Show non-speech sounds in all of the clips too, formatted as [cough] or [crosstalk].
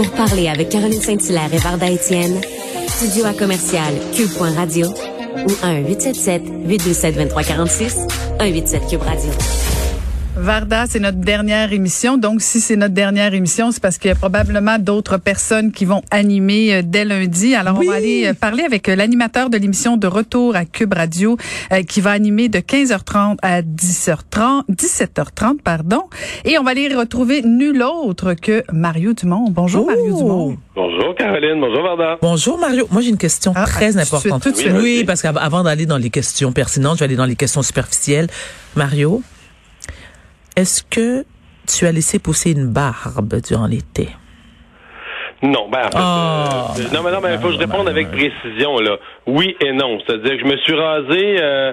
Pour parler avec Caroline Saint-Hilaire et Varda Étienne, studio à commercial cube.radio ou 1-877-827-2346, 187 Cube Radio. Varda, c'est notre dernière émission. Donc, si c'est notre dernière émission, c'est parce qu'il y a probablement d'autres personnes qui vont animer euh, dès lundi. Alors, on va aller euh, parler avec euh, l'animateur de l'émission de retour à Cube Radio, qui va animer de 15h30 à 10h30, 17h30, pardon. Et on va aller retrouver nul autre que Mario Dumont. Bonjour, Mario Dumont. Bonjour, Caroline. Bonjour, Varda. Bonjour, Mario. Moi, j'ai une question Ah, très ah, tout de suite, importante. tout de suite. oui, parce qu'avant d'aller dans les questions pertinentes, je vais aller dans les questions superficielles. Mario, est-ce que tu as laissé pousser une barbe durant l'été? Non, ben, en fait, Ah. euh, non, mais non, mais il faut que je réponde avec précision, là. Oui et non. C'est-à-dire que je me suis rasé euh,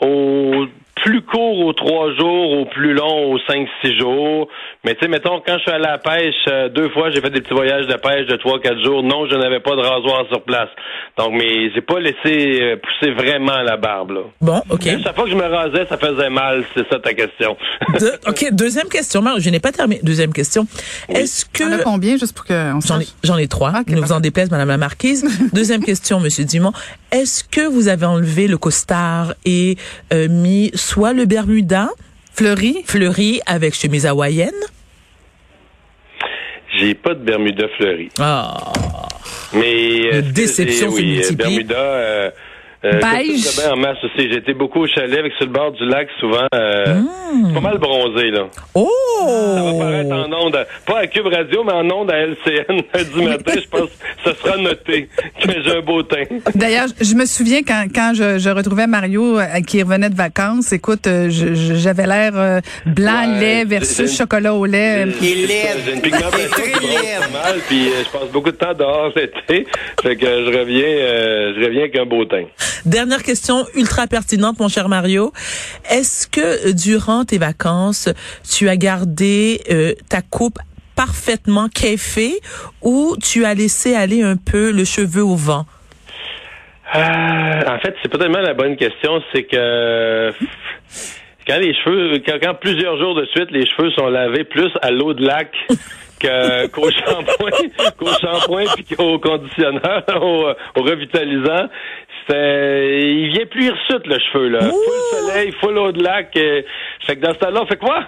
au plus court aux trois jours, au plus long aux cinq, six jours. Mais tu sais, mettons, quand je suis allé à la pêche, euh, deux fois, j'ai fait des petits voyages de pêche de trois, quatre jours. Non, je n'avais pas de rasoir sur place. Donc, mais j'ai pas laissé euh, pousser vraiment la barbe, là. Bon, OK. Chaque fois que je me rasais, ça faisait mal. C'est ça ta question. [laughs] De- OK, deuxième question. Je n'ai pas terminé. Deuxième question. Est-ce On a que... combien, juste pour qu'on J'en ai, j'en ai trois. Ok, ne vous en déplaise, Madame la Marquise. Deuxième [laughs] question, Monsieur Dumont. Est-ce que vous avez enlevé le costard et euh, mis soit le Bermuda Fleury? fleuri avec chemise hawaïenne? J'ai pas de Bermuda fleuri. Ah. Mais euh, déception oui, multiplie. Bermuda, euh, euh, Beige? en masse aussi. J'ai été beaucoup au chalet avec sur le bord du lac souvent. Euh, Hmm. Pas mal bronzé là. Oh! Ça va paraître en onde, pas à Cube Radio, mais en onde à LCN [laughs] du matin. Je pense que ça sera noté que j'ai un beau teint. D'ailleurs, je me souviens quand, quand je, je retrouvais Mario euh, qui revenait de vacances, écoute, euh, j'avais l'air euh, blanc Ouais, lait versus chocolat au lait. J'ai j'ai une pigmentation mal, puis je passe beaucoup de temps dehors [laughs] l'été. Fait que je reviens, euh, je reviens avec un beau teint. Dernière question ultra pertinente, mon cher Mario. Est-ce que euh, durant tes vacances, tu as gardé euh, ta coupe parfaitement caifée ou tu as laissé aller un peu le cheveu au vent? Euh, en fait, c'est pas tellement la bonne question, c'est que quand les cheveux, quand, quand plusieurs jours de suite, les cheveux sont lavés plus à l'eau de lac [laughs] qu'au shampoing, [laughs] qu'au shampoing puis qu'au conditionneur, [laughs] au, au revitalisant, c'est, il vient plus hirsute le cheveu là. Full soleil, full eau de lac. euh, fait que dans ce temps-là, on fait quoi?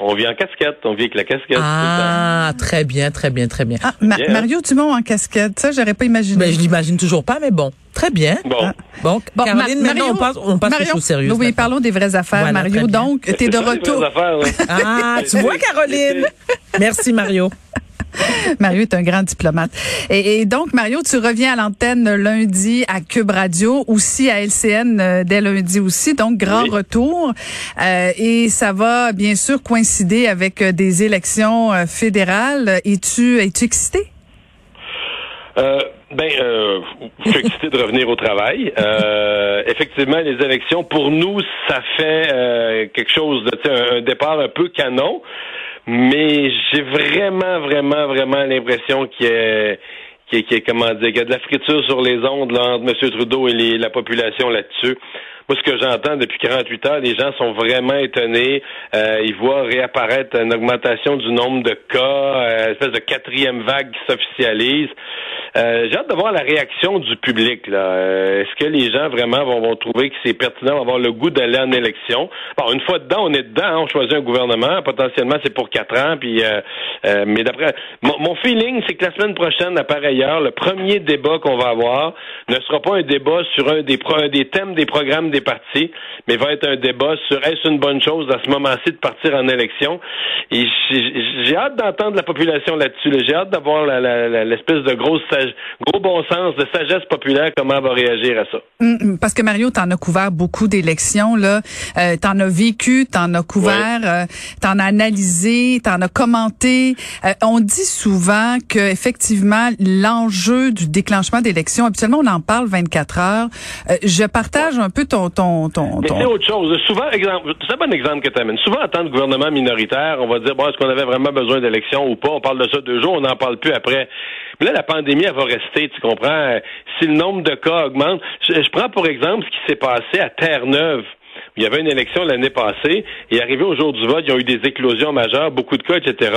On vient en casquette, on vient avec la casquette. tout le temps. Ah, très bien, très bien, très bien. Ah, Ma- Bien. Mario Dumont en casquette, ça j'aurais pas imaginé. Ben, je l'imagine toujours pas, mais bon, très bien. Bon. Bon, Bon, Caroline, Ma- maintenant, on passe, on passe aux Mario, choses sérieuses. Oui, maintenant. parlons des vraies affaires, Voilà, Mario. Donc, tu es de ça, retour. vraies affaires, là. Ah, tu vois, [laughs] Caroline? Merci, Mario. [laughs] Mario est un grand diplomate. Et, et donc, Mario, tu reviens à l'antenne lundi à Cube Radio, aussi à LCN euh, dès lundi aussi. Donc, grand Oui. retour. Euh, et ça va bien sûr coïncider avec euh, des élections fédérales. Es-tu es-tu excité? Euh, ben, euh, je suis excité de revenir au travail. Euh, effectivement, les élections, pour nous, ça fait quelque chose de, un départ un peu canon, mais j'ai vraiment, vraiment, vraiment l'impression a, y a, comment dire, qu'il y a de la friture sur les ondes là, entre M. Trudeau et les- la population là-dessus. Moi, ce que j'entends depuis 48 heures, les gens sont vraiment étonnés. Euh, ils voient réapparaître une augmentation du nombre de cas, euh, une espèce de quatrième vague qui s'officialise. Euh, J'ai hâte de voir la réaction du public. là. Euh, Est-ce que les gens vraiment vont, vont trouver que c'est pertinent, vont avoir le goût d'aller en élection? Bon, une fois dedans, on est dedans, hein, on choisit un gouvernement. Potentiellement, c'est pour quatre ans. Puis, euh, euh, mais d'après mon, feeling, c'est que la semaine prochaine, à heure, le premier débat qu'on va avoir ne sera pas un débat sur un des, pro- un des thèmes des programmes des partis, mais va être un débat sur est-ce une bonne chose à ce moment-ci de partir en élection. Et j'ai hâte d'entendre la population là-dessus. là. J'ai hâte d'avoir l'espèce de grosse sage- gros bon sens, de sagesse populaire, comment elle va réagir à ça. Hum, hum, Parce que Mario, t'en as couvert beaucoup d'élections, là. Euh, t'en as vécu, t'en as couvert, euh, t'en as analysé, t'en as commenté. Euh, on dit souvent que effectivement l'enjeu du déclenchement d'élections, habituellement on en parle 24 heures. Euh, je partage un peu ton ton ton. Ton- c'est autre chose. Souvent, exemple, c'est un bon exemple que tu amènes. Souvent, en tant que gouvernement minoritaire, on va dire, bon, est-ce qu'on avait vraiment besoin d'élections ou pas? On parle de ça deux jours, on n'en parle plus après. Mais là, la pandémie, elle va rester, tu comprends? Si le nombre de cas augmente, je, je prends pour exemple ce qui s'est passé à Terre-Neuve il y avait une élection l'année passée, et arrivé au jour du vote, ils ont eu des éclosions majeures, beaucoup de cas, etc.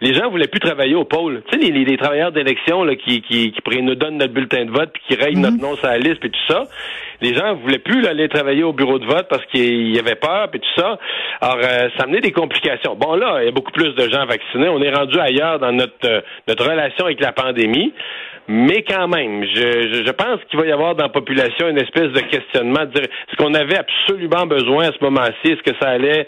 Les gens voulaient plus travailler au pôle. Tu sais, les, travailleurs d'élection qui, qui, qui, nous donnent notre bulletin de vote, puis qui règlent notre mhm. nom sur la liste, puis tout ça. Les gens voulaient plus aller travailler au bureau de vote parce qu'il y avait peur, puis tout ça. Alors, euh, ça amenait des complications. Bon, là, il y a beaucoup plus de gens vaccinés. On est rendu ailleurs dans notre, euh, notre relation avec la pandémie. Mais quand même, je, je pense qu'il va y avoir dans la population une espèce de questionnement, de dire ce qu'on avait absolument besoin à ce moment-ci, est-ce que ça allait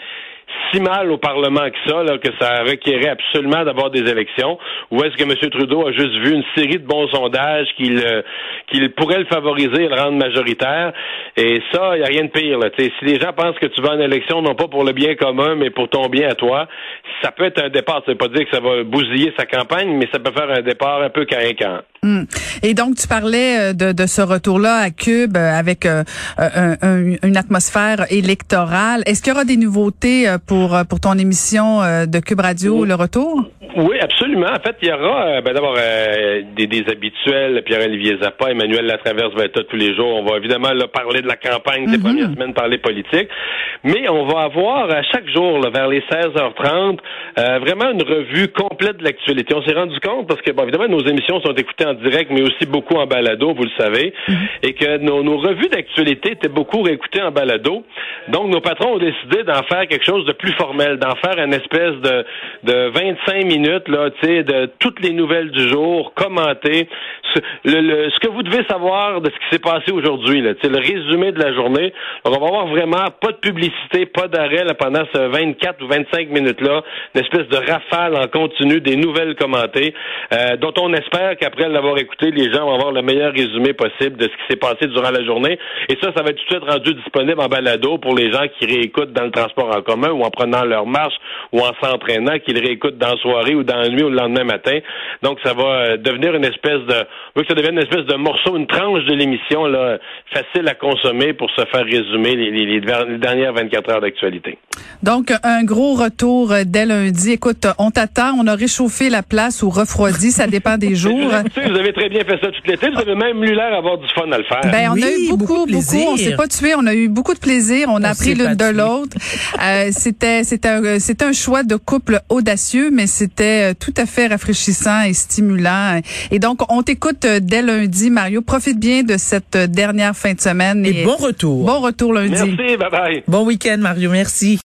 si mal au Parlement que ça, que ça requérait absolument d'avoir des élections, ou est-ce que M. Trudeau a juste vu une série de bons sondages qu'il euh, pourrait le favoriser et le rendre majoritaire? Et ça, il n'y a rien de pire. Si les gens pensent que tu vas en élection, non pas pour le bien commun, mais pour ton bien à toi, ça peut être un départ. Ça veut pas dire que ça va bousiller sa campagne, mais ça peut faire un départ un peu carrément. Hmm. Et donc, tu parlais euh, de, de ce retour-là à Cube euh, avec une atmosphère électorale. Est-ce qu'il y aura des nouveautés pour, pour ton émission de Cube Radio, le retour? Oui, absolument. En fait, il y aura ben, d'abord des, des, habituels, Pierre-Olivier Zappa, Emmanuel Latraverse va être là tous les jours. On va évidemment là, parler de la campagne des mm-hmm. premières semaines, parler politique. Mais on va avoir à chaque jour, vers les 16h30, euh, vraiment une revue complète de l'actualité. On s'est rendu compte, parce que, bon, évidemment, nos émissions sont écoutées en direct, mais aussi beaucoup en balado, vous le savez, mm-hmm. et que nos, nos revues d'actualité étaient beaucoup réécoutées en balado. Donc, nos patrons ont décidé d'en faire quelque chose de plus formel, d'en faire une espèce de, de 25 minutes, là, tu sais, de toutes les nouvelles du jour, commenter ce, que vous devez savoir de ce qui s'est passé aujourd'hui, là, le résumé de la journée. On va avoir vraiment pas de publicité, pas d'arrêt pendant ce 24 ou 25 minutes-là, une espèce de rafale en continu des nouvelles commentées, euh, dont on espère qu'après l'avoir écouté, les gens vont avoir le meilleur résumé possible de ce qui s'est passé durant la journée. Et ça, ça va être tout de suite rendu disponible en balado pour les gens qui réécoutent dans le transport en commun ou en prenant leur marche ou en s'entraînant, qu'ils réécoutent dans la soirée ou dans la nuit ou le lendemain matin. Donc, ça va euh, devenir une espèce de, que ça devienne une espèce de morceau, une tranche de l'émission là, facile à consommer pour se faire résumer les, les, les dernières 24 heures d'actualité. Donc, un gros retour dès lundi. Écoute, on t'attend. On a réchauffé la place ou refroidi. Ça dépend des [laughs] jours. vous avez très bien fait ça toute l'été. Vous avez même eu l'air d'avoir du fun à le faire. Ben, on a eu beaucoup, beaucoup. On s'est pas tué. On a eu beaucoup de plaisir. On, a appris l'une de l'autre. Euh, [laughs] c'était, c'était un, c'était un choix de couple audacieux, mais c'était euh, tout à fait rafraîchissant et stimulant. Et donc, on t'écoute euh, dès lundi, Mario. Profite bien de cette dernière fin de semaine. Et, et bon retour. Bon retour lundi. Merci. Bye bye. Bon week-end, Mario. Merci.